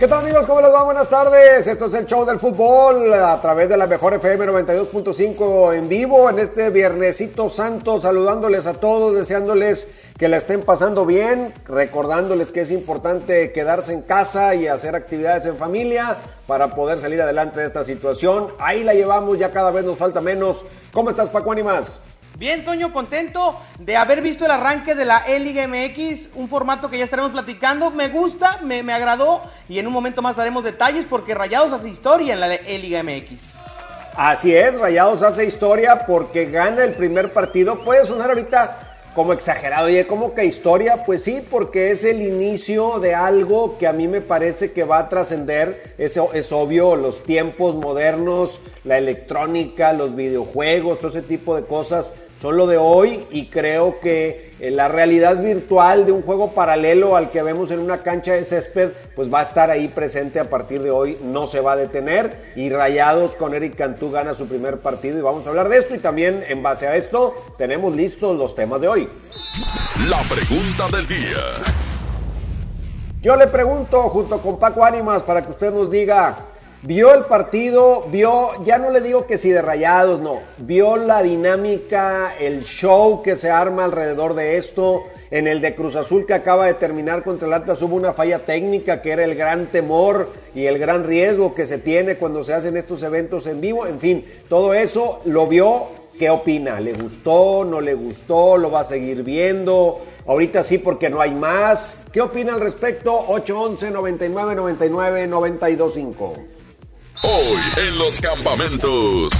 ¿Qué tal amigos? ¿Cómo les va? Buenas tardes. Esto es el show del fútbol a través de la mejor FM 92.5 en vivo en este viernesito santo, saludándoles a todos, deseándoles que la estén pasando bien, recordándoles que es importante quedarse en casa y hacer actividades en familia para poder salir adelante de esta situación. Ahí la llevamos, ya cada vez nos falta menos. ¿Cómo estás, Paco Animas? Bien, Toño, contento de haber visto el arranque de la E-Liga MX, un formato que ya estaremos platicando. Me gusta, me, me, agradó y en un momento más daremos detalles porque Rayados hace historia en la E-Liga MX. Así es, Rayados hace historia porque gana el primer partido. Puede sonar ahorita como exagerado, oye, ¿cómo que historia? Pues sí, porque es el inicio de algo que a mí me parece que va a trascender, es, es obvio, los tiempos modernos, la electrónica, los videojuegos, todo ese tipo de cosas son lo de hoy y creo que la realidad virtual de un juego paralelo al que vemos en una cancha de césped, pues va a estar ahí presente a partir de hoy, no se va a detener y Rayados con Eric Cantú gana su primer partido y vamos a hablar de esto y también en base a esto tenemos listos los temas de hoy. La pregunta del día. Yo le pregunto junto con Paco Ánimas para que usted nos diga, vio el partido, vio, ya no le digo que si de rayados, no, vio la dinámica, el show que se arma alrededor de esto. En el de Cruz Azul que acaba de terminar contra el Atlas hubo una falla técnica que era el gran temor y el gran riesgo que se tiene cuando se hacen estos eventos en vivo. En fin, todo eso lo vio. ¿Qué opina? ¿Le gustó? ¿No le gustó? ¿Lo va a seguir viendo? Ahorita sí porque no hay más. ¿Qué opina al respecto? 811 99 99 925. Hoy en los campamentos.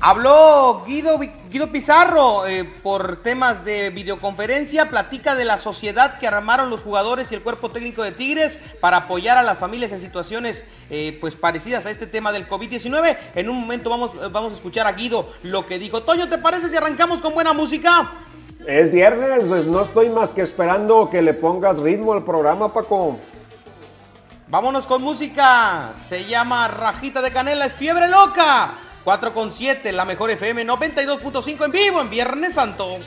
Habló Guido, Guido Pizarro eh, por temas de videoconferencia, platica de la sociedad que armaron los jugadores y el cuerpo técnico de Tigres para apoyar a las familias en situaciones eh, pues parecidas a este tema del COVID-19. En un momento vamos, vamos a escuchar a Guido lo que dijo. Toño, ¿te parece si arrancamos con buena música? Es viernes, pues no estoy más que esperando que le pongas ritmo al programa, Paco. Vámonos con música. Se llama Rajita de Canela, es fiebre loca. 4 con 7, la mejor FM 92.5 en vivo en Viernes Santo.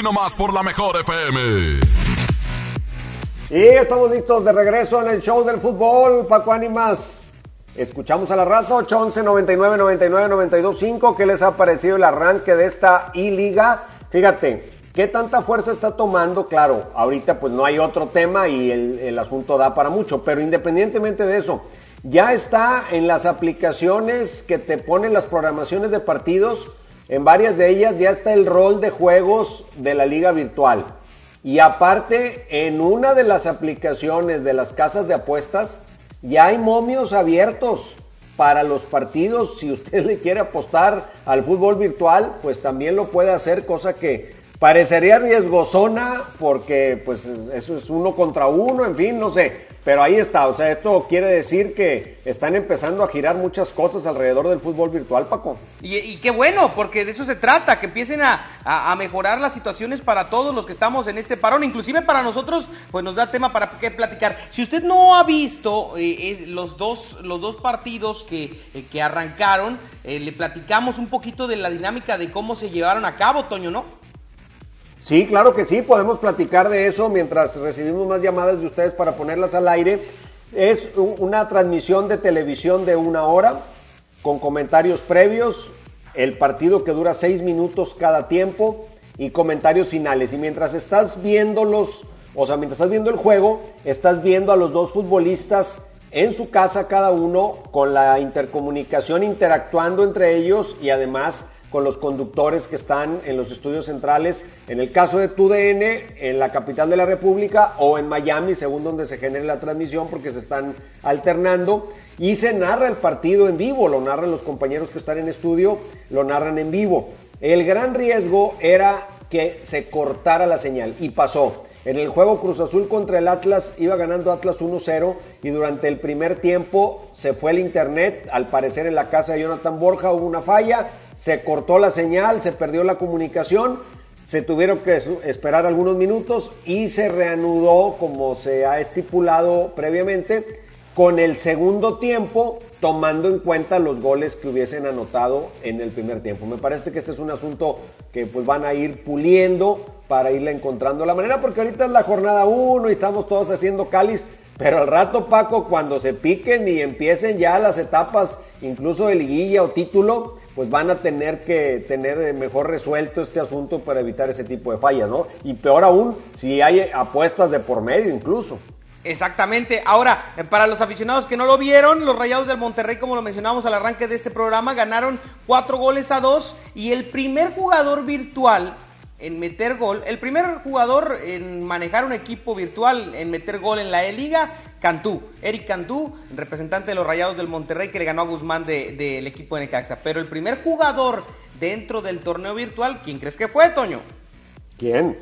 Aquí nomás por la mejor FM. Y estamos listos de regreso en el show del fútbol, Paco Ánimas. Escuchamos a la raza 811 99 99 92 5. ¿Qué les ha parecido el arranque de esta I-Liga? Fíjate, ¿qué tanta fuerza está tomando? Claro, ahorita pues no hay otro tema y el, el asunto da para mucho, pero independientemente de eso, ya está en las aplicaciones que te ponen las programaciones de partidos. En varias de ellas ya está el rol de juegos de la liga virtual. Y aparte, en una de las aplicaciones de las casas de apuestas, ya hay momios abiertos para los partidos. Si usted le quiere apostar al fútbol virtual, pues también lo puede hacer, cosa que parecería riesgosona porque pues eso es uno contra uno, en fin, no sé. Pero ahí está, o sea, esto quiere decir que están empezando a girar muchas cosas alrededor del fútbol virtual, Paco. Y, qué bueno, porque de eso se trata, que empiecen a, a- mejorar las situaciones para todos los que estamos en este parón, inclusive para nosotros, pues nos da tema para qué platicar. Si usted no ha visto eh, los, dos, los dos partidos que, eh, que arrancaron, eh, le platicamos un poquito de la dinámica de cómo se llevaron a cabo, Toño, ¿no? Sí, claro que sí, podemos platicar de eso mientras recibimos más llamadas de ustedes para ponerlas al aire. Es una transmisión de televisión de una hora con comentarios previos, el partido que dura seis minutos cada tiempo y comentarios finales. Y mientras estás viéndolos, o sea, mientras estás viendo el juego, estás viendo a los dos futbolistas en su casa cada uno con la intercomunicación interactuando entre ellos y además con los conductores que están en los estudios centrales, en el caso de TUDN, en la capital de la República o en Miami, según donde se genere la transmisión, porque se están alternando, y se narra el partido en vivo, lo narran los compañeros que están en estudio, lo narran en vivo. El gran riesgo era que se cortara la señal, y pasó. En el juego Cruz Azul contra el Atlas iba ganando Atlas 1-0 y durante el primer tiempo se fue el internet. Al parecer en la casa de Jonathan Borja hubo una falla, se cortó la señal, se perdió la comunicación, se tuvieron que esperar algunos minutos y se reanudó como se ha estipulado previamente con el segundo tiempo tomando en cuenta los goles que hubiesen anotado en el primer tiempo. Me parece que este es un asunto que pues van a ir puliendo para irle encontrando la manera, porque ahorita es la jornada 1 y estamos todos haciendo cáliz, pero al rato Paco, cuando se piquen y empiecen ya las etapas, incluso de liguilla o título, pues van a tener que tener eh, mejor resuelto este asunto para evitar ese tipo de fallas, ¿no? Y peor aún, si hay apuestas de por medio incluso. Exactamente. Ahora, eh, para los aficionados que no lo vieron, los Rayados del Monterrey, como lo mencionamos al arranque de este programa, ganaron cuatro goles a dos y el primer jugador virtual en meter gol, el primer jugador en manejar un equipo virtual, en meter gol en la E-Liga, Cantú, Eric Cantú, representante de los Rayados del Monterrey que le ganó a Guzmán de- del equipo de Necaxa. Pero el primer jugador dentro del torneo virtual, ¿quién crees que fue, Toño? ¿Quién?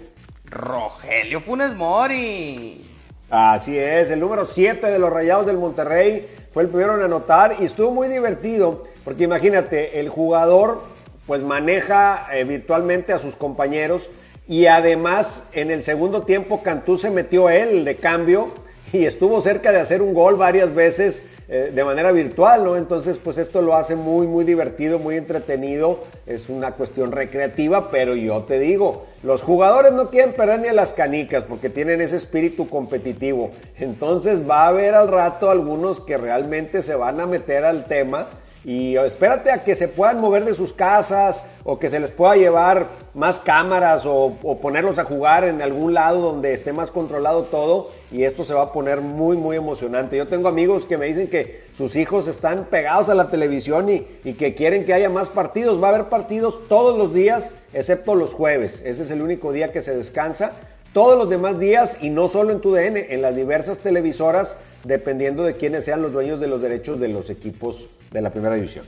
Rogelio Funes Mori. Así es, el número 7 de los Rayados del Monterrey fue el primero en anotar y estuvo muy divertido porque imagínate, el jugador pues maneja eh, virtualmente a sus compañeros y además en el segundo tiempo Cantú se metió él de cambio y estuvo cerca de hacer un gol varias veces eh, de manera virtual, ¿no? Entonces, pues esto lo hace muy, muy divertido, muy entretenido, es una cuestión recreativa, pero yo te digo, los jugadores no quieren perder ni a las canicas porque tienen ese espíritu competitivo. Entonces va a haber al rato algunos que realmente se van a meter al tema y espérate a que se puedan mover de sus casas o que se les pueda llevar más cámaras o, ponerlos a jugar en algún lado donde esté más controlado todo y esto se va a poner muy muy emocionante. Yo tengo amigos que me dicen que sus hijos están pegados a la televisión y, y que quieren que haya más partidos. Va a haber partidos todos los días excepto los jueves. Ese es el único día que se descansa todos los demás días y no solo en tu DN, en las diversas televisoras, dependiendo de quiénes sean los dueños de los derechos de los equipos de la primera división.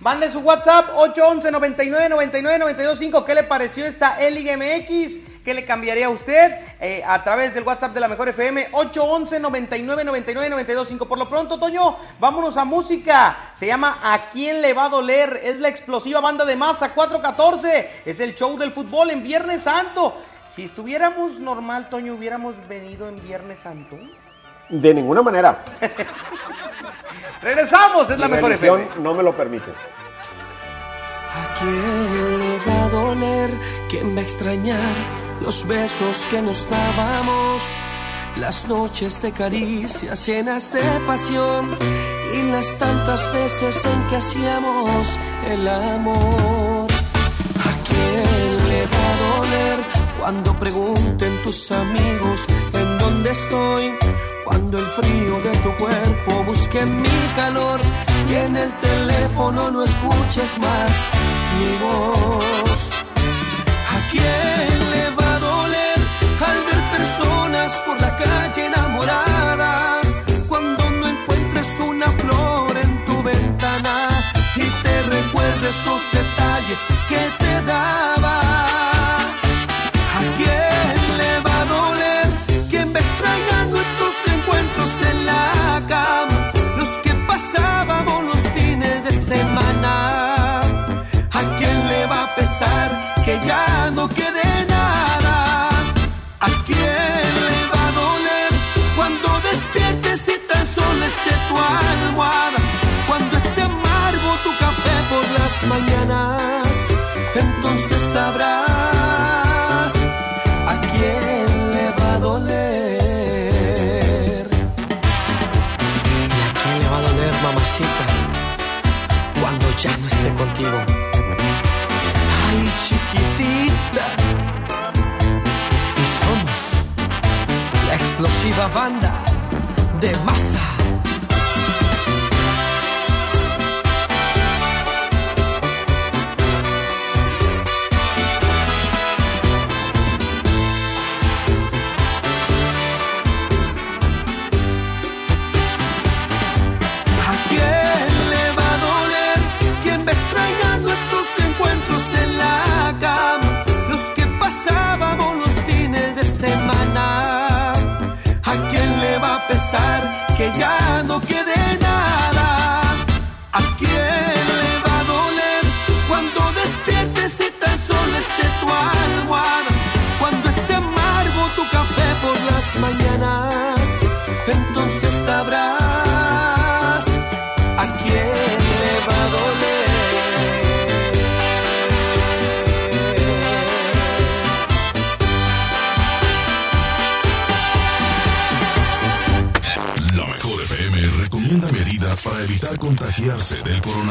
Mande su WhatsApp 811 99 99 925. ¿Qué le pareció esta E-Liga MX? ¿Qué le cambiaría a usted? Eh, a través del WhatsApp de la Mejor FM 811 99 99 925. Por lo pronto, Toño, vámonos a música. Se llama ¿A quién le va a doler? Es la explosiva banda de masa 414. Es el show del fútbol en Viernes Santo. Si estuviéramos normal, Toño, hubiéramos venido en Viernes Santo. De ninguna manera. Regresamos, es la Mi Mejor FM. no me lo permite. ¿A quién le va a doler? ¿Quién va a extrañar los besos que nos dábamos? Las noches de caricias llenas de pasión y las tantas veces en que hacíamos el amor. ¿A quién le va a doler cuando pregunten tus amigos en dónde estoy? Cuando el frío de tu cuerpo busque mi calor y en el teléfono no escuches más mi voz. ¿A quién le va a doler al ver personas por la calle enamoradas? Cuando no encuentres una flor en tu ventana y te recuerdes esos detalles que te daba. Esté tu almohada? Cuando esté amargo tu café por las mañanas, entonces sabrás a quién le va a doler. ¿Y a quién le va a doler, mamacita, cuando ya no esté contigo? Ay, chiquitita. Y somos la explosiva banda de masa.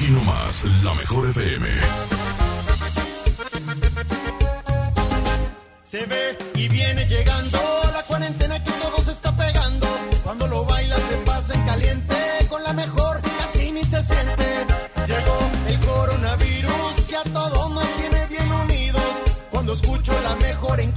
Aquí nomás, la Mejor FM. Se ve y viene llegando la cuarentena que todo se está pegando. Cuando lo baila se pasa en caliente, con la mejor casi ni se siente. Llegó el coronavirus que a todos nos tiene bien unidos. Cuando escucho la mejor en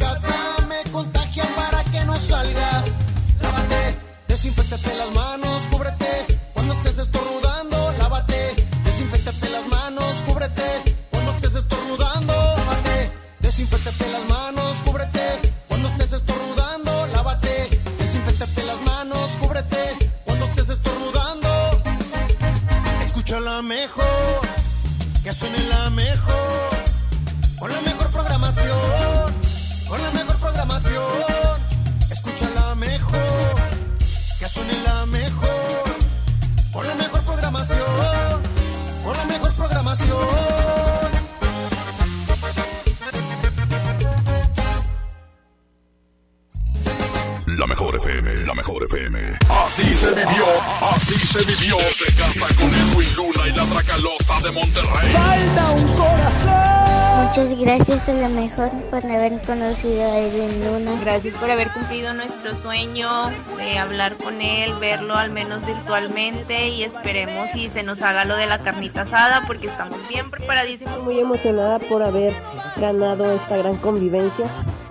A la mejor por haber conocido a Edwin Luna. Gracias por haber cumplido nuestro sueño de hablar con él, verlo al menos virtualmente y esperemos y se nos haga lo de la carnita asada porque estamos bien preparadísimos. Muy emocionada por haber ganado esta gran convivencia.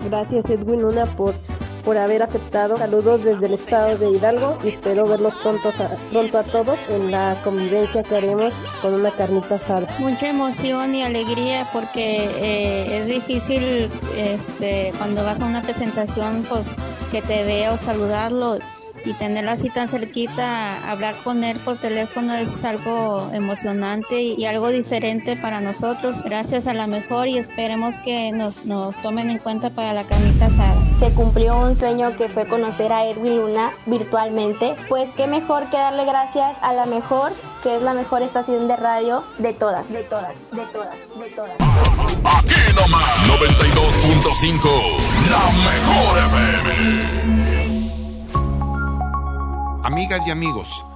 Gracias Edwin Luna por por haber aceptado. Saludos desde el estado de Hidalgo y espero verlos pronto a, pronto a todos en la convivencia que haremos con una carnita asada. Mucha emoción y alegría porque eh, es difícil este, cuando vas a una presentación pues que te vea o saludarlo y tenerla así tan cerquita, hablar con él por teléfono es algo emocionante y, algo diferente para nosotros. Gracias a la mejor y esperemos que nos, nos tomen en cuenta para la carnita asada. Se cumplió un sueño que fue conocer a Edwin Luna virtualmente. Pues qué mejor que darle gracias a la mejor, que es la mejor estación de radio de todas, de todas, de todas, de todas. Aquí nomás 92.5, la mejor FM. Amigas y amigos,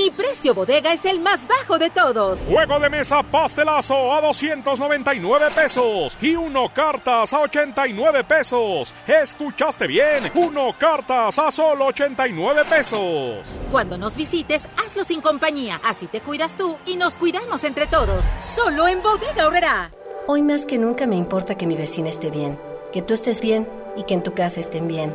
Mi precio bodega es el más bajo de todos. Juego de mesa pastelazo a 299 pesos y uno cartas a 89 pesos. ¿Escuchaste bien? Uno cartas a solo 89 pesos. Cuando nos visites, hazlo sin compañía. Así te cuidas tú y nos cuidamos entre todos. Solo en Bodega Horrera. Hoy más que nunca me importa que mi vecina esté bien, que tú estés bien y que en tu casa estén bien.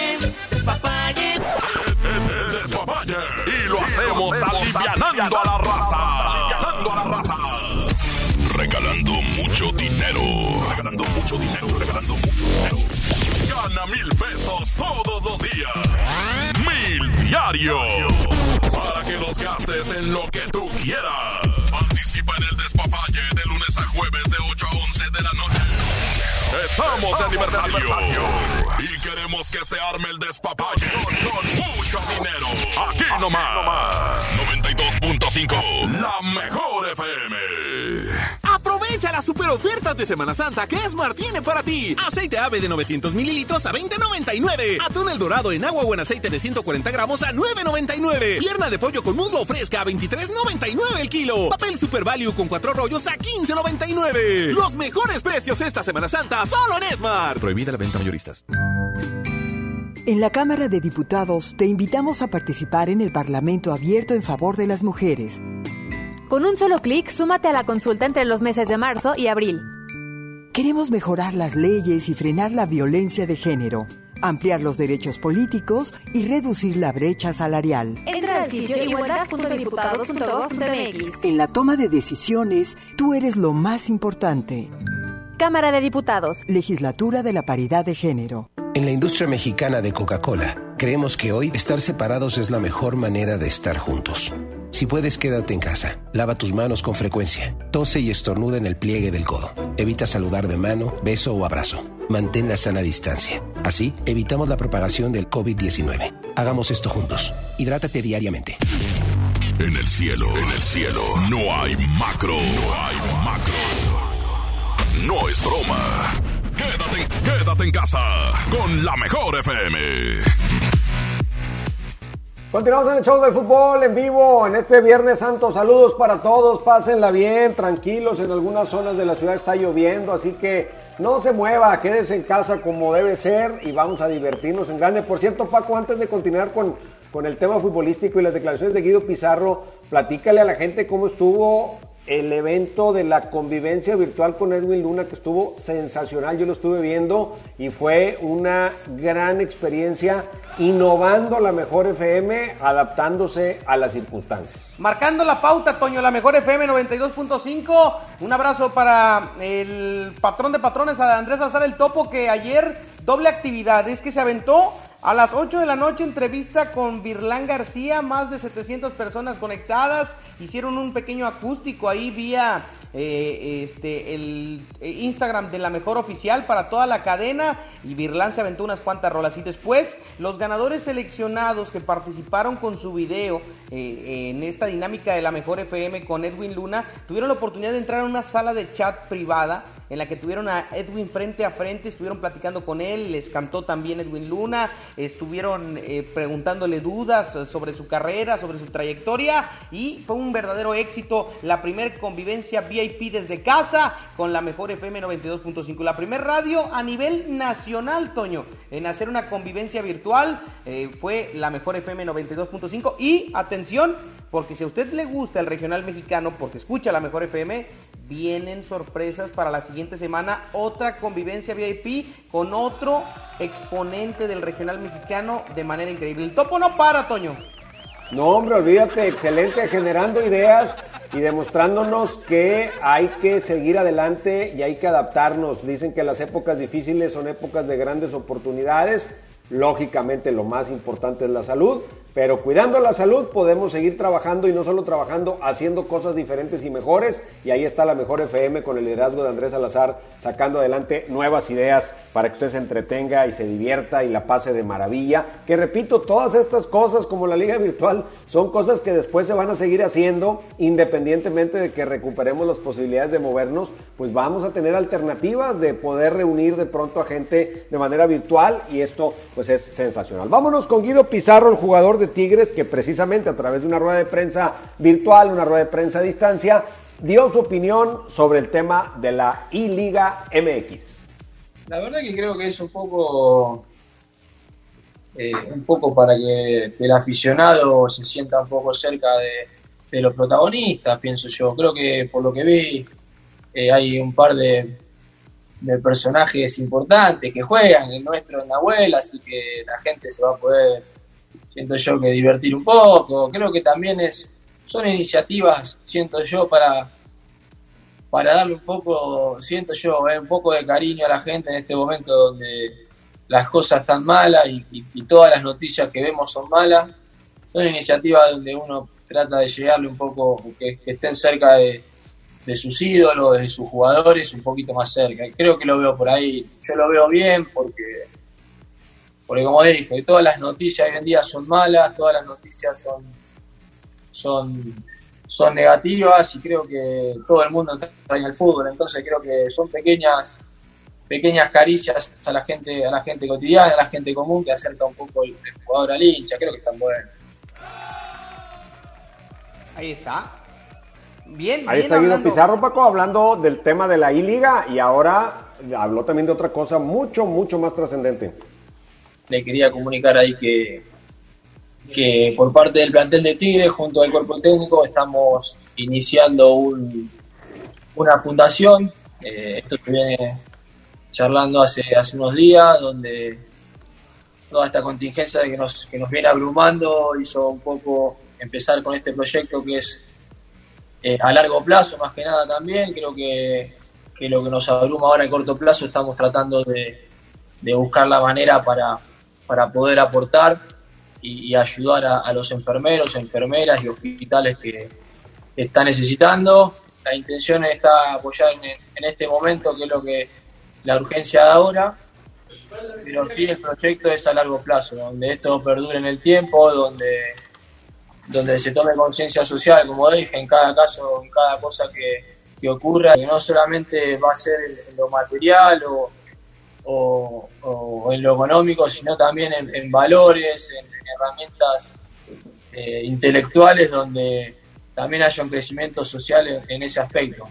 hacemos alivianando a la raza. Regalando mucho dinero. Regalando mucho dinero. Regalando mucho dinero. Gana mil pesos todos los días. Mil diario. Para que los gastes en lo que tú quieras. Participa en el despapalle de lunes a jueves de 8 a 11 de la noche. Estamos de aniversario. Y queremos que se arme el despapalle con, con mucho dinero. Aquí nomás. 92.5. La mejor FM. Aprovecha las super ofertas de Semana Santa que Esmar tiene para ti. Aceite ave de 900 mililitros a 20.99. Atún el dorado en agua o en aceite de 140 gramos a 9.99. Pierna de pollo con muslo fresca a 23.99 el kilo. Papel Super Value con cuatro rollos a 15.99. Los mejores precios esta Semana Santa solo en Esmar. Prohibida la venta mayoristas. En la Cámara de Diputados te invitamos a participar en el Parlamento abierto en favor de las mujeres. Con un solo clic, súmate a la consulta entre los meses de marzo y abril. Queremos mejorar las leyes y frenar la violencia de género, ampliar los derechos políticos y reducir la brecha salarial. Entra al sitio igualdad.diputados.gov.mx. En la toma de decisiones, tú eres lo más importante. Cámara de Diputados. Legislatura de la Paridad de Género. En la industria mexicana de Coca-Cola, creemos que hoy estar separados es la mejor manera de estar juntos. Si puedes, quédate en casa. Lava tus manos con frecuencia. Tose y estornuda en el pliegue del codo. Evita saludar de mano, beso o abrazo. Mantén la sana distancia. Así, evitamos la propagación del COVID-19. Hagamos esto juntos. Hidrátate diariamente. En el cielo, en el cielo, no hay macro. No hay macro. No es broma. Quédate, quédate en casa con la mejor FM. Continuamos en el show del fútbol en vivo en este Viernes Santo. Saludos para todos, pásenla bien, tranquilos. En algunas zonas de la ciudad está lloviendo, así que no se mueva, quédese en casa como debe ser y vamos a divertirnos en grande. Por cierto, Paco, antes de continuar con, con el tema futbolístico y las declaraciones de Guido Pizarro, platícale a la gente cómo estuvo el evento de la convivencia virtual con Edwin Luna que estuvo sensacional, yo lo estuve viendo y fue una gran experiencia innovando la mejor FM, adaptándose a las circunstancias. Marcando la pauta, Toño, la mejor FM 92.5. Un abrazo para el patrón de patrones, a Andrés Alzar el Topo, que ayer doble actividad, es que se aventó a las 8 de la noche entrevista con Virlán García, más de 700 personas conectadas, hicieron un pequeño acústico ahí vía eh, este, el eh, Instagram de la mejor oficial para toda la cadena. Y Virlán se aventó unas cuantas rolas. Y después los ganadores seleccionados que participaron con su video eh, en esta dinámica de la mejor FM con Edwin Luna tuvieron la oportunidad de entrar a una sala de chat privada en la que tuvieron a Edwin frente a frente, estuvieron platicando con él, les cantó también Edwin Luna, estuvieron preguntándole dudas sobre su carrera, sobre su trayectoria y fue un verdadero éxito la primer convivencia VIP desde casa con la mejor FM 92.5, la primer radio a nivel nacional, Toño, en hacer una convivencia virtual eh, fue la mejor FM 92.5 y atención, porque si a usted le gusta el regional mexicano, porque escucha la mejor FM, vienen sorpresas para la siguiente semana. Otra convivencia VIP con otro exponente del regional mexicano de manera increíble. El topo no para, Toño. No, hombre, olvídate, excelente, generando ideas y demostrándonos que hay que seguir adelante y hay que adaptarnos. Dicen que las épocas difíciles son épocas de grandes oportunidades. Lógicamente lo más importante es la salud, pero cuidando la salud podemos seguir trabajando y no solo trabajando, haciendo cosas diferentes y mejores. Y ahí está la mejor FM con el liderazgo de Andrés Salazar, sacando adelante nuevas ideas para que usted se entretenga y se divierta y la pase de maravilla. Que repito, todas estas cosas como la liga virtual son cosas que después se van a seguir haciendo independientemente de que recuperemos las posibilidades de movernos, pues vamos a tener alternativas de poder reunir de pronto a gente de manera virtual y esto pues es sensacional. Vámonos con Guido Pizarro, el jugador de Tigres, que precisamente a través de una rueda de prensa virtual, una rueda de prensa a distancia, dio su opinión sobre el tema de la I-Liga MX. La verdad que creo que es un poco, eh, un poco para que el aficionado se sienta un poco cerca de, los protagonistas, pienso yo. Creo que por lo que vi eh, hay un par de, de personajes importantes que juegan, el nuestro en Nahuel, así que la gente se va a poder siento yo que divertir un poco, creo que también es son iniciativas, siento yo, para, para darle un poco, siento yo, eh, un poco de cariño a la gente en este momento donde las cosas están malas y, todas las noticias que vemos son malas. Son iniciativas donde uno trata de llegarle un poco, que, estén cerca de, de sus ídolos, de sus jugadores, un poquito más cerca. Creo que lo veo por ahí. Yo lo veo bien porque porque como dije, todas las noticias hoy en día son malas, todas las noticias son, son, son negativas y creo que todo el mundo en el fútbol. Entonces creo que son pequeñas pequeñas caricias a la gente a la gente cotidiana, a la gente común que acerca un poco el, jugador al hincha. Creo que están buenos. Ahí está. Bien, Ahí está Guido Pizarro, Paco, hablando del tema de la I-Liga y ahora habló también de otra cosa mucho, mucho más trascendente le quería comunicar ahí que, que por parte del plantel de Tigre, junto al cuerpo técnico, estamos iniciando un, una fundación. Eh, esto que viene charlando hace, hace unos días, donde toda esta contingencia que nos, que nos viene abrumando hizo un poco empezar con este proyecto que es eh, a largo plazo, más que nada también. Creo que, que lo que nos abruma ahora a corto plazo estamos tratando de, de buscar la manera para, para poder aportar y, ayudar a, los enfermeros, enfermeras y hospitales que, están necesitando. La intención está apoyar en, este momento, que es lo que la urgencia de ahora, pero sí el proyecto es a largo plazo, donde esto perdure en el tiempo, donde, donde se tome conciencia social, como dije, en cada caso, en cada cosa que, que ocurra, que no solamente va a ser lo material o o, en lo económico, sino también en, valores, en, herramientas eh, intelectuales donde también haya un crecimiento social en, ese aspecto.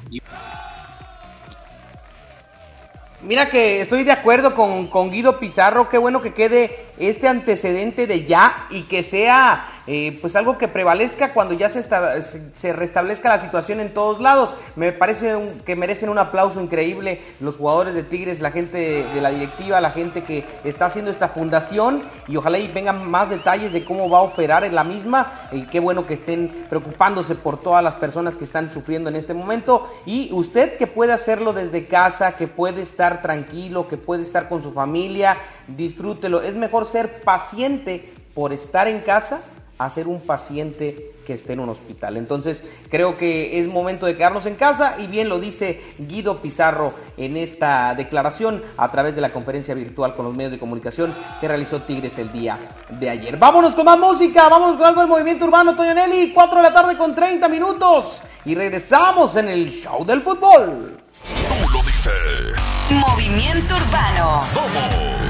Mira que estoy de acuerdo con, con Guido Pizarro, qué bueno que quede este antecedente de ya y que sea eh, pues algo que prevalezca cuando ya se, se- restablezca la situación en todos lados. Me parece que merecen un aplauso increíble los jugadores de Tigres, la gente de, de la directiva, la gente que está haciendo esta fundación y ojalá y vengan más detalles de cómo va a operar en la misma y qué bueno que estén preocupándose por todas las personas que están sufriendo en este momento y usted que puede hacerlo desde casa, que puede estar tranquilo, que puede estar con su familia, disfrútelo. Es mejor ser paciente por estar en casa a ser un paciente que esté en un hospital. Entonces creo que es momento de quedarnos en casa y bien lo dice Guido Pizarro en esta declaración a través de la conferencia virtual con los medios de comunicación que realizó Tigres el día de ayer. Vámonos con más música, vámonos con algo del movimiento urbano, Toño Nelly, 4 de la tarde con 30 minutos y regresamos en el show del fútbol. Tú lo dices. Movimiento Urbano. Somos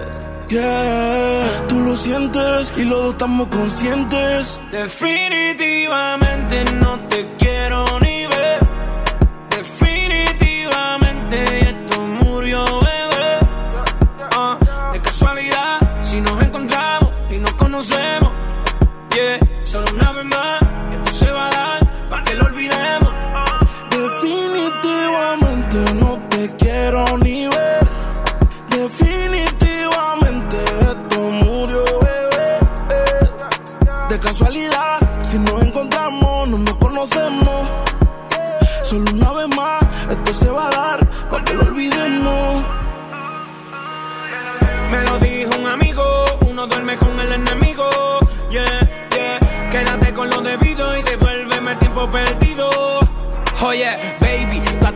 Yeah, tú lo sientes y los dos estamos conscientes. Definitivamente no te quiero ni ver. Definitivamente esto murió, bebé. Ah, de casualidad, si nos encontramos y nos conocemos. Yeah, solo casualidad, si nos encontramos, no nos conocemos. Solo una vez más, esto se va a dar para que lo olvidemos. Me lo dijo un amigo, uno duerme con el enemigo. Yeah, yeah. Quédate con lo debido y devuélveme el tiempo perdido. Oye,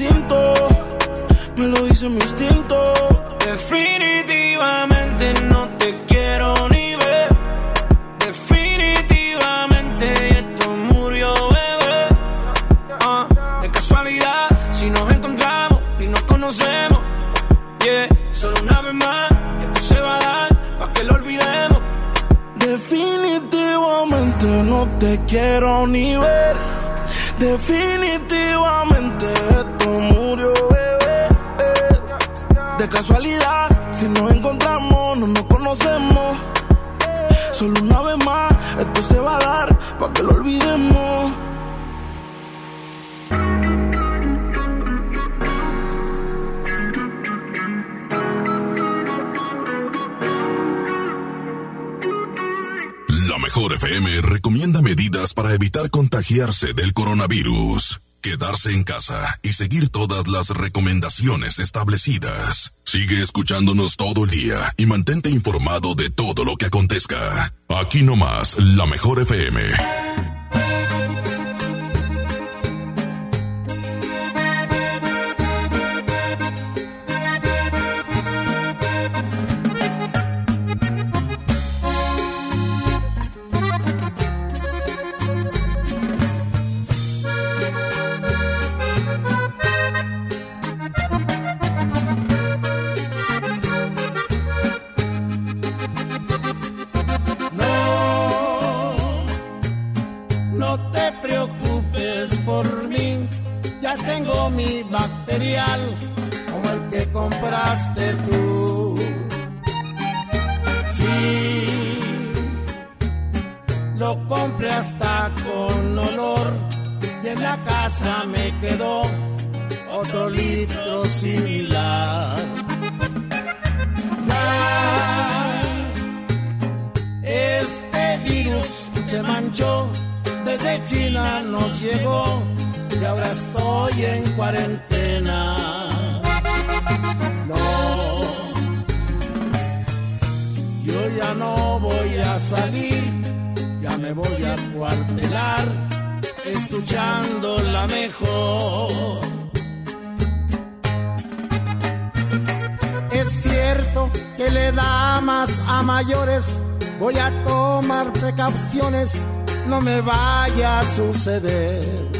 distinto, me lo dice mi instinto. Definitivamente no te quiero ni ver. Definitivamente esto murió, bebé. Ah, de casualidad, si nos encontramos y nos conocemos. Yeah, solo una vez más, esto se va a dar para que lo olvidemos. Definitivamente no te quiero ni ver. Definitivamente casualidad, si nos encontramos, no nos conocemos. Solo una vez más, esto se va a dar para que lo olvidemos. La mejor FM recomienda medidas para evitar contagiarse del coronavirus. Quedarse en casa y seguir todas las recomendaciones establecidas. Sigue escuchándonos todo el día y mantente informado de todo lo que acontezca. Aquí nomás, la mejor FM. Ya tengo mi material como el que compraste tú. Sí, lo compré hasta con olor y en la casa me quedó otro litro similar. Ya este virus se manchó, desde China nos llegó y ahora estoy en cuarentena. No, yo ya no voy a salir, ya me voy a cuartelar, escuchando la mejor. Es cierto que le da más a mayores. Voy a tomar precauciones, no me vaya a suceder.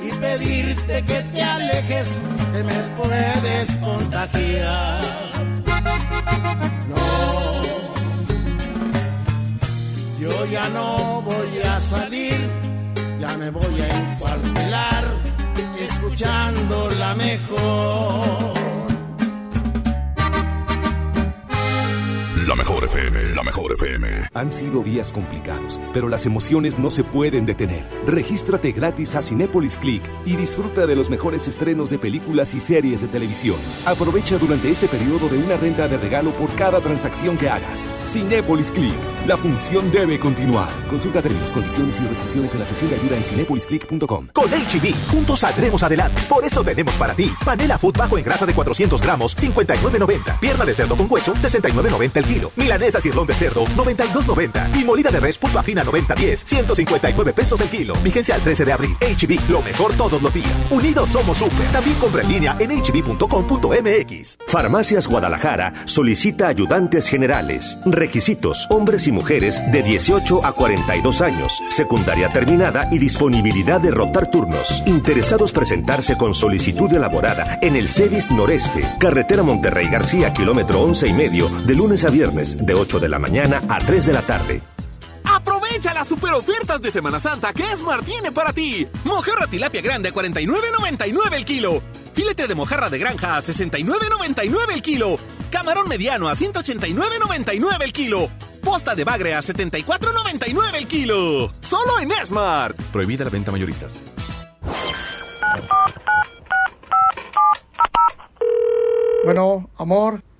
Y pedirte que te alejes, que me puedes contagiar. No, yo ya no voy a salir, ya me voy a encuartelar, escuchando la mejor. La mejor FM, la mejor FM. Han sido días complicados, pero las emociones no se pueden detener. Regístrate gratis a Cinépolis Click y disfruta de los mejores estrenos de películas y series de televisión. Aprovecha durante este periodo de una renta de regalo por cada transacción que hagas. Cinépolis Click. La función debe continuar. Consulta términos, condiciones y restricciones en la sección de ayuda en cinepolisclick.com. Con HB, juntos saldremos adelante. Por eso tenemos para ti panela food bajo en grasa de 400 gramos, 59.90. Pierna de cerdo con hueso, 69.90 el kilo. Milanesa cirlón de cerdo, 92.90. Y molida de res pulpa fina 90.10, 159 pesos el kilo. Vigencia al 13 de abril. HB, lo mejor todos los días. Unidos somos super. También compra en línea en hb.com.mx. Farmacias Guadalajara solicita ayudantes generales. Requisitos: hombres y mujeres de 18 a 42 años, secundaria terminada y disponibilidad de rotar turnos. Interesados presentarse con solicitud elaborada en el CEDIS Noreste, carretera Monterrey García, kilómetro 11 y medio, de lunes a viernes, de 8 de la mañana a 3 de la tarde. Aprovecha las super ofertas de Semana Santa que Esmar tiene para ti. Mojarra tilapia grande a 49.99 el kilo. Filete de mojarra de granja a 69.99 el kilo. Camarón mediano a 189.99 el kilo. Posta de bagre a 74.99 el kilo. Solo en Esmart. Prohibida la venta mayoristas. Bueno, amor,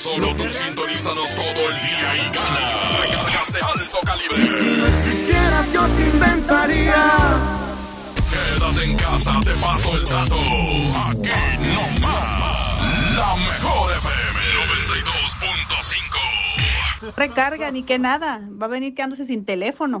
Solo tú sintonízanos todo el día y gana. Recargas de alto calibre. Si no existieras, yo te inventaría. Quédate en casa, te paso el dato. Aquí no más. La mejor FM 92.5. Recarga, ni que nada. Va a venir quedándose sin teléfono.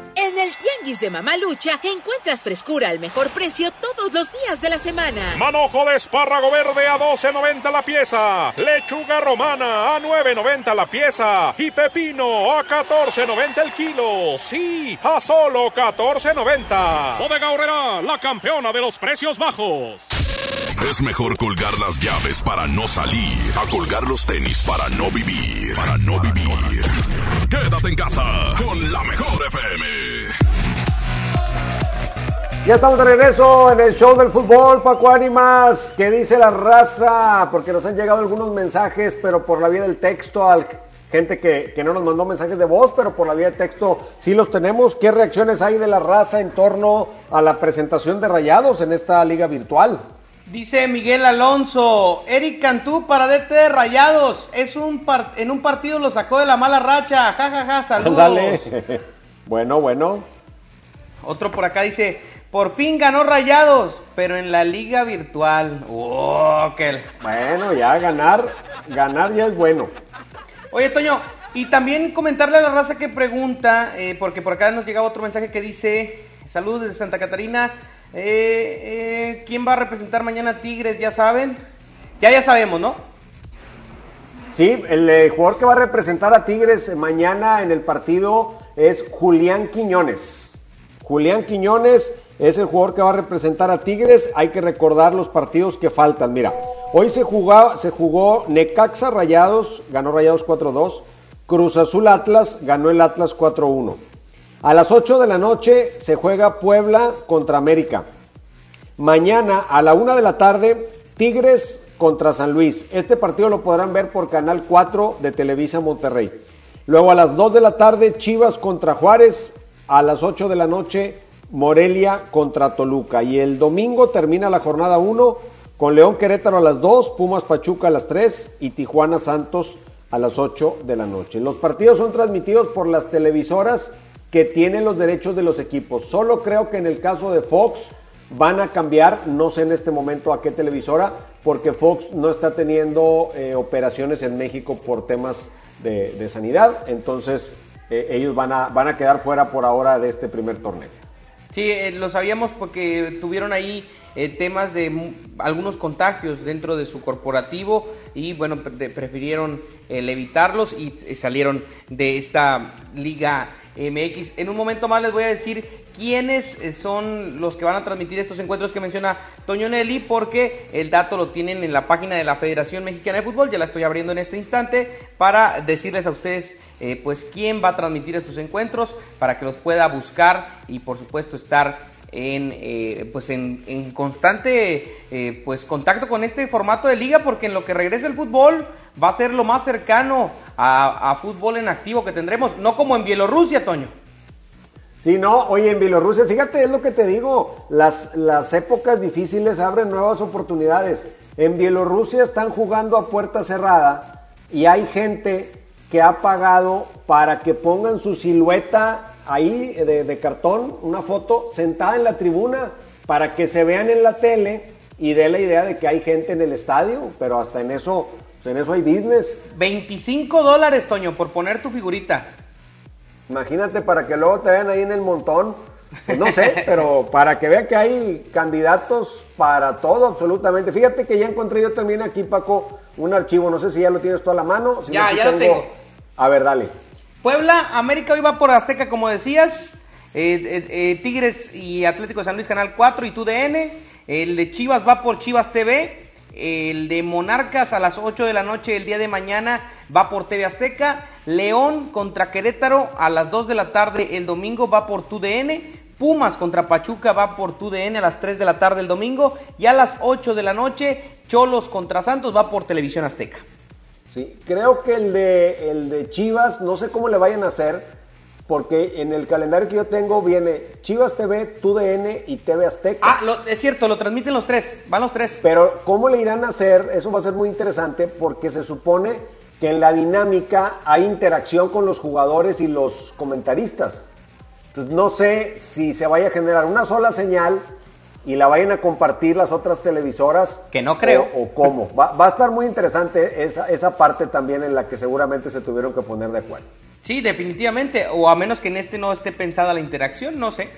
Tianguis de Mamalucha encuentras frescura al mejor precio todos los días de la semana. Manojo de espárrago verde a 12.90 la pieza. Lechuga romana a 9.90 la pieza. Y pepino a 14.90 el kilo. Sí, a solo 14.90. Bodega Horrera, la campeona de los precios bajos. Es mejor colgar las llaves para no salir a colgar los tenis para no vivir. Para no vivir. Quédate en casa con la mejor FM. Ya estamos de regreso en el show del fútbol, Paco Ánimas. ¿Qué dice la raza? Porque nos han llegado algunos mensajes, pero por la vía del texto, al gente que, que no nos mandó mensajes de voz, pero por la vía del texto sí los tenemos. ¿Qué reacciones hay de la raza en torno a la presentación de Rayados en esta liga virtual? Dice Miguel Alonso, Eric Cantú para DT de Rayados, es un par- en un partido lo sacó de la mala racha, jajaja, ja, ja, saludos. Dale. bueno, bueno. Otro por acá dice, por fin ganó Rayados, pero en la liga virtual. Oh, qué- Bueno, ya ganar, ganar ya es bueno. Oye, Toño, y también comentarle a la raza que pregunta, eh, porque por acá nos llega otro mensaje que dice, saludos desde Santa Catarina, eh, eh, ¿quién va a representar mañana a Tigres? Ya saben. Ya, ya sabemos, ¿no? Sí, el jugador que va a representar a Tigres mañana en el partido es Julián Quiñones. Julián Quiñones es el jugador que va a representar a Tigres. Hay que recordar los partidos que faltan. Mira, hoy se jugó, se jugó Necaxa Rayados, ganó Rayados 4-2. Cruz Azul Atlas, ganó el Atlas 4-1. A las 8 de la noche se juega Puebla contra América. Mañana a la 1 de la tarde, Tigres contra San Luis. Este partido lo podrán ver por Canal 4 de Televisa Monterrey. Luego a las 2 de la tarde, Chivas contra Juárez. A las 8 de la noche, Morelia contra Toluca. Y el domingo termina la jornada 1 con León Querétaro a las 2, Pumas Pachuca a las 3 y Tijuana Santos a las 8 de la noche. Los partidos son transmitidos por las televisoras que tienen los derechos de los equipos. Solo creo que en el caso de Fox van a cambiar, no sé en este momento a qué televisora, porque Fox no está teniendo eh, operaciones en México por temas de, de sanidad, entonces eh, ellos van a, van a quedar fuera por ahora de este primer torneo. Sí, eh, lo sabíamos porque tuvieron ahí eh, temas de algunos contagios dentro de su corporativo y bueno, pre- prefirieron el evitarlos y eh, salieron de esta Liga MX. En un momento más les voy a decir quiénes eh, son los que van a transmitir estos encuentros que menciona Toño Nelly porque el dato lo tienen en la página de la Federación Mexicana de Fútbol, ya la estoy abriendo en este instante para decirles a ustedes eh, pues quién va a transmitir estos encuentros para que los pueda buscar y por supuesto estar en eh, pues en, constante pues contacto con este formato de liga porque en lo que regrese el fútbol va a ser lo más cercano a fútbol en activo que tendremos, no como en Bielorrusia, Toño. Sí, no, oye, en Bielorrusia, fíjate, es lo que te digo, las, las épocas difíciles abren nuevas oportunidades. En Bielorrusia están jugando a puerta cerrada y hay gente que ha pagado para que pongan su silueta ahí de, de cartón, una foto sentada en la tribuna para que se vean en la tele y dé la idea de que hay gente en el estadio, pero hasta en eso, pues en eso hay business. 25 dólares, Toño, por poner tu figurita. Imagínate para que luego te vean ahí en el montón. Pues no sé, pero para que vean que hay candidatos para todo absolutamente. Fíjate que ya encontré yo también aquí, Paco, un archivo. No sé si ya lo tienes tú a la mano. Si Ya, ya lo tengo. A ver, dale. Puebla, América hoy va por Azteca, como decías. Eh, eh, eh, Tigres y Atlético de San Luis, Canal 4 y TUDN. El de Chivas va por Chivas TV. El de Monarcas a las 8 de la noche el día de mañana va por TV Azteca. León contra Querétaro a las 2 de la tarde el domingo va por TUDN. Pumas contra Pachuca va por TUDN a las 3 de la tarde el domingo. Y a las 8 de la noche Cholos contra Santos va por Televisión Azteca. Sí, creo que el de, el de Chivas, no sé cómo le vayan a hacer, porque en el calendario que yo tengo viene Chivas TV, TUDN y TV Azteca. Ah, lo- es cierto, lo transmiten los tres, van los tres. Pero ¿cómo le irán a hacer? Eso va a ser muy interesante porque se supone que en la dinámica hay interacción con los jugadores y los comentaristas. Entonces no sé si se vaya a generar una sola señal y la vayan a compartir las otras televisoras. Que no creo. O, o cómo. Va, va a estar muy interesante esa, esa parte también en la que seguramente se tuvieron que poner de acuerdo. Sí, definitivamente, o a menos que en este no esté pensada la interacción, no sé.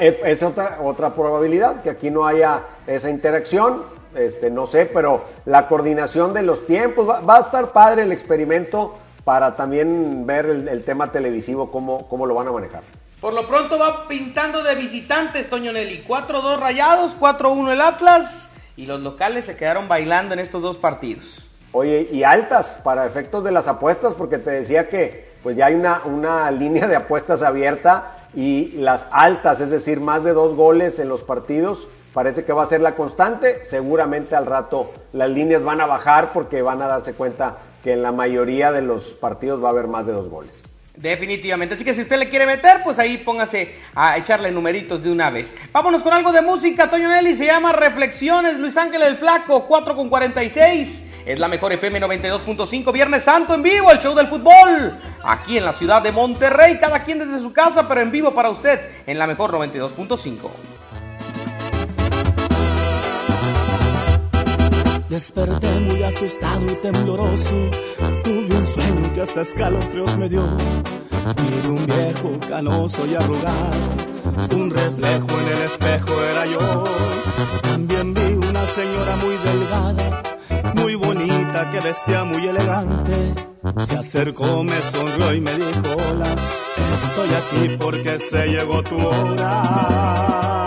Eh, Es otra, otra probabilidad, que aquí no haya esa interacción, este, no sé, pero la coordinación de los tiempos, va, va a estar padre el experimento para también ver el, el tema televisivo, cómo, cómo lo van a manejar. Por lo pronto va pintando de visitantes, Toño Nelly. 4-2 rayados, 4-1 el Atlas. Y los locales se quedaron bailando en estos dos partidos. Oye, y altas para efectos de las apuestas, porque te decía que pues ya hay una, una línea de apuestas abierta y las altas, es decir, más de dos goles en los partidos, parece que va a ser la constante. Seguramente al rato las líneas van a bajar porque van a darse cuenta que en la mayoría de los partidos va a haber más de dos goles. Definitivamente. Así que si usted le quiere meter, pues ahí póngase a echarle numeritos de una vez. Vámonos con algo de música, Toño Nelly. Se llama Reflexiones, Luis Ángel el Flaco, 4 con 46. Es la mejor FM 92.5, Viernes Santo en vivo, el show del fútbol. Aquí en la ciudad de Monterrey, cada quien desde su casa, pero en vivo para usted en la mejor 92.5. Desperté muy asustado y tembloroso. Tuve un sueño que hasta escalofríos me dio. Miré un viejo canoso y arrugado. Un reflejo en el espejo era yo. También vi una señora muy delgada, muy bonita, que vestía muy elegante. Se acercó, me sonrió y me dijo: Hola, estoy aquí porque se llegó tu hora.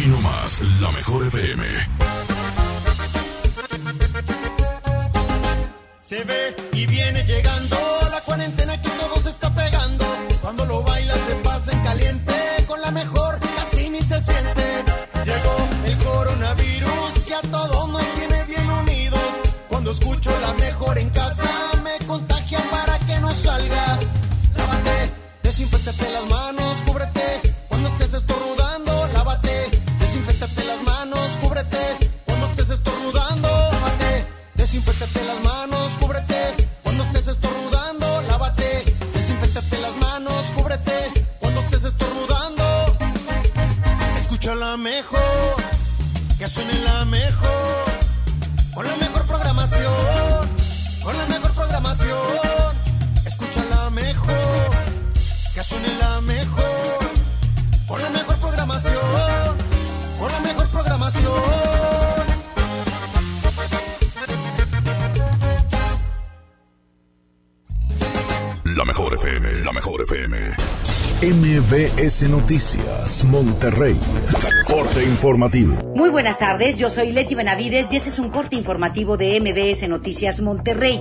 Aquí nomás, la mejor FM. Se ve y viene llegando la cuarentena que todo se está pegando. Cuando lo baila se pasa en caliente, con la mejor casi ni se siente. FM, la mejor FM. MBS Noticias, Monterrey. Corte informativo. Muy buenas tardes, yo soy Leti Benavides y este es un corte informativo de MBS Noticias Monterrey.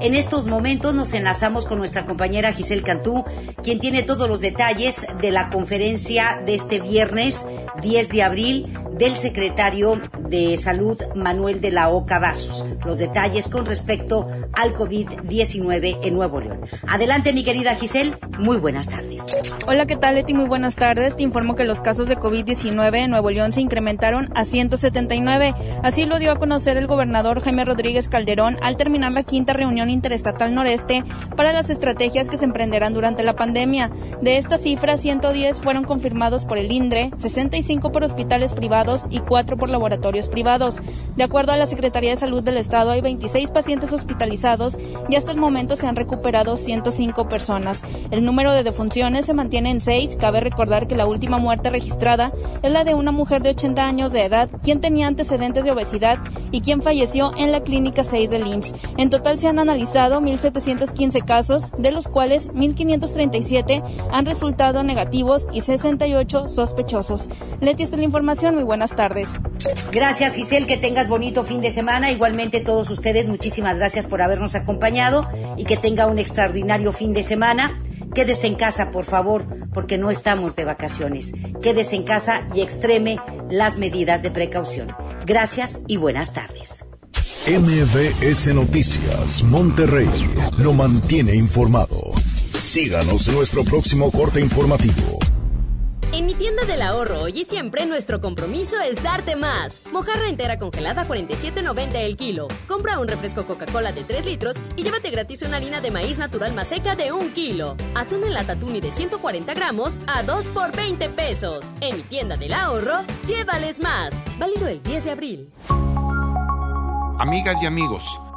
En estos momentos nos enlazamos con nuestra compañera Giselle Cantú, quien tiene todos los detalles de la conferencia de este viernes 10 de abril del secretario de Salud Manuel de la Oca Vasos. Los detalles con respecto al COVID-19 en Nuevo León. Adelante, mi querida Giselle, muy buenas tardes. Hola, ¿qué tal, Leti? Muy buenas tardes. Te informo que los casos de COVID-19 en Nuevo León se incrementaron a 179. Así lo dio a conocer el gobernador Jaime Rodríguez Calderón al terminar la quinta reunión interestatal noreste para las estrategias que se emprenderán durante la pandemia. De esta cifra, 110 fueron confirmados por el INDRE, 65 por hospitales privados y 4 por laboratorios privados. De acuerdo a la Secretaría de Salud del Estado, hay 26 pacientes hospitalizados y hasta el momento se han recuperado 105 personas. El número de defunciones se mantiene en 6. Cabe recordar que la última muerte registrada es la de una mujer de 80 años de edad, quien tenía antecedentes de obesidad y quien falleció en la clínica 6 del IMSS. En total se han analizado 1.715 casos, de los cuales 1.537 han resultado negativos y 68 sospechosos. Leti, esta es la información. Muy buenas tardes. Gracias, Giselle. Que tengas bonito fin de semana. Igualmente, todos ustedes, muchísimas gracias por habernos acompañado y que tenga un extraordinario fin de semana. Quédese en casa, por favor, porque no estamos de vacaciones. Quédese en casa y extreme las medidas de precaución. Gracias y buenas tardes. MBS Noticias, Monterrey, lo mantiene informado. Síganos en nuestro próximo corte informativo. En mi tienda del ahorro hoy y siempre nuestro compromiso es darte más. Mojarra entera congelada a 47.90 el kilo. Compra un refresco Coca-Cola de 3 litros y llévate gratis una harina de maíz natural más seca de 1 kilo. Atún en lata tuni de 140 gramos a 2 por 20 pesos. En mi tienda del ahorro, llévales más. Válido el 10 de abril. Amigas y amigos,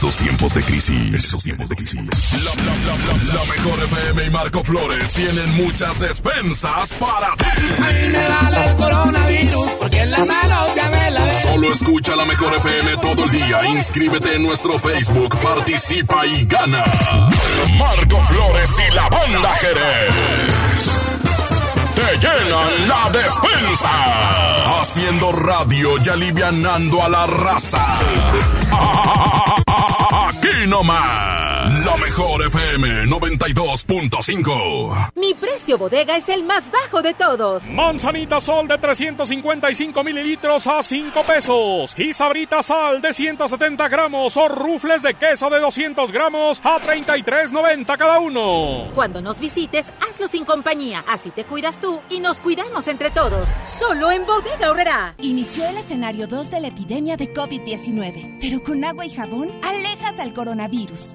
Estos tiempos de crisis. Estos tiempos de crisis. La, la, la, la, la mejor FM y Marco Flores tienen muchas despensas para ti. A mí me vale el coronavirus porque en las manos ya me la Solo escucha la mejor FM todo el día. Inscríbete en nuestro Facebook, participa y gana. Marco Flores y la banda Jerez. Te llenan la despensa. Haciendo radio y alivianando a la raza. Aquí nomás. La mejor FM 92.5. Mi precio bodega es el más bajo de todos. Manzanita Sol de 355 mililitros a 5 pesos. Y Sabrita Sal de 170 gramos o rufles de queso de 200 gramos a 33.90 cada uno. Cuando nos visites, hazlo sin compañía. Así te cuidas tú y nos cuidamos entre todos. Solo en Bodega Horrera. Inició el escenario 2 de la epidemia de COVID-19. Pero con agua y jabón alejas al coronavirus.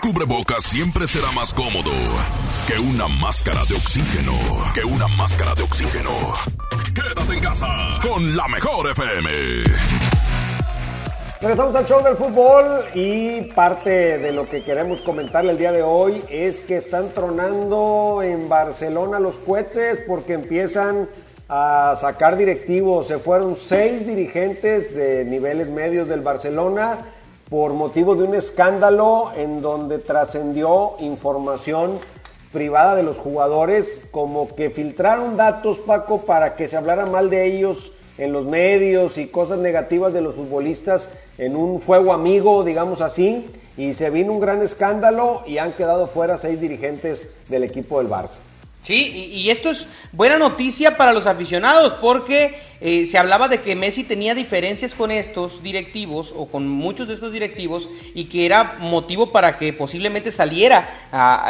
Cubrebocas siempre será más cómodo que una máscara de oxígeno. Que una máscara de oxígeno. Quédate en casa con la mejor FM. Regresamos al show del fútbol y parte de lo que queremos comentarle el día de hoy es que están tronando en Barcelona los cohetes porque empiezan a sacar directivos. Se fueron seis dirigentes de niveles medios del Barcelona por motivo de un escándalo en donde trascendió información privada de los jugadores, como que filtraron datos, Paco, para que se hablara mal de ellos en los medios y cosas negativas de los futbolistas en un fuego amigo, digamos así, y se vino un gran escándalo y han quedado fuera seis dirigentes del equipo del Barça. Sí, y, y esto es buena noticia para los aficionados porque eh, se hablaba de que Messi tenía diferencias con estos directivos o con muchos de estos directivos y que era motivo para que posiblemente saliera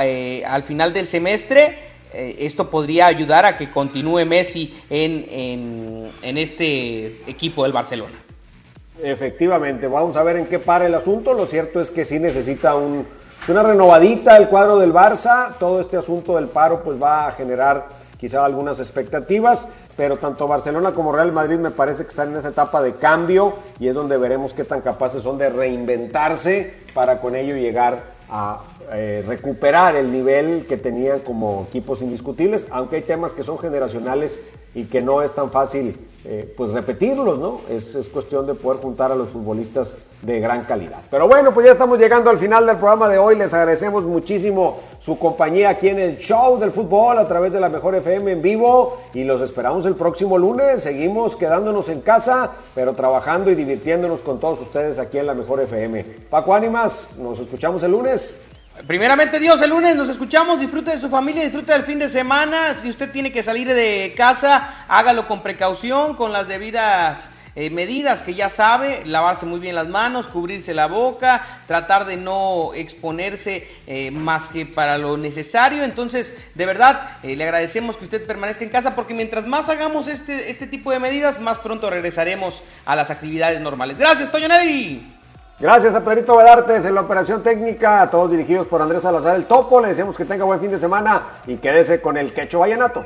eh, al final del semestre. Eh, esto podría ayudar a que continúe Messi en, en, en este equipo del Barcelona. Efectivamente, vamos a ver en qué para el asunto. Lo cierto es que sí necesita un, una renovadita el cuadro del Barça. Todo este asunto del paro pues va a generar quizá algunas expectativas, pero tanto Barcelona como Real Madrid me parece que están en esa etapa de cambio y es donde veremos qué tan capaces son de reinventarse para con ello llegar a eh, recuperar el nivel que tenían como equipos indiscutibles, aunque hay temas que son generacionales y que no es tan fácil eh, pues repetirlos, ¿no? Es, es cuestión de poder juntar a los futbolistas de gran calidad. Pero bueno, pues ya estamos llegando al final del programa de hoy. Les agradecemos muchísimo su compañía aquí en el show del fútbol a través de la Mejor FM en vivo y los esperamos el próximo lunes. Seguimos quedándonos en casa, pero trabajando y divirtiéndonos con todos ustedes aquí en la Mejor FM. Paco Ánimas, nos escuchamos el lunes. Primeramente Dios, el lunes nos escuchamos, disfrute de su familia, disfrute del fin de semana. Si usted tiene que salir de casa, hágalo con precaución, con las debidas eh, medidas que ya sabe, lavarse muy bien las manos, cubrirse la boca, tratar de no exponerse eh, más que para lo necesario. Entonces, de verdad, eh, le agradecemos que usted permanezca en casa porque mientras más hagamos este, este tipo de medidas, más pronto regresaremos a las actividades normales. Gracias, Toño Nelly. Gracias a Pedrito Vedartes en la operación técnica, a todos dirigidos por Andrés Salazar el Topo. Le deseamos que tenga buen fin de semana y quédese con el quecho vallenato.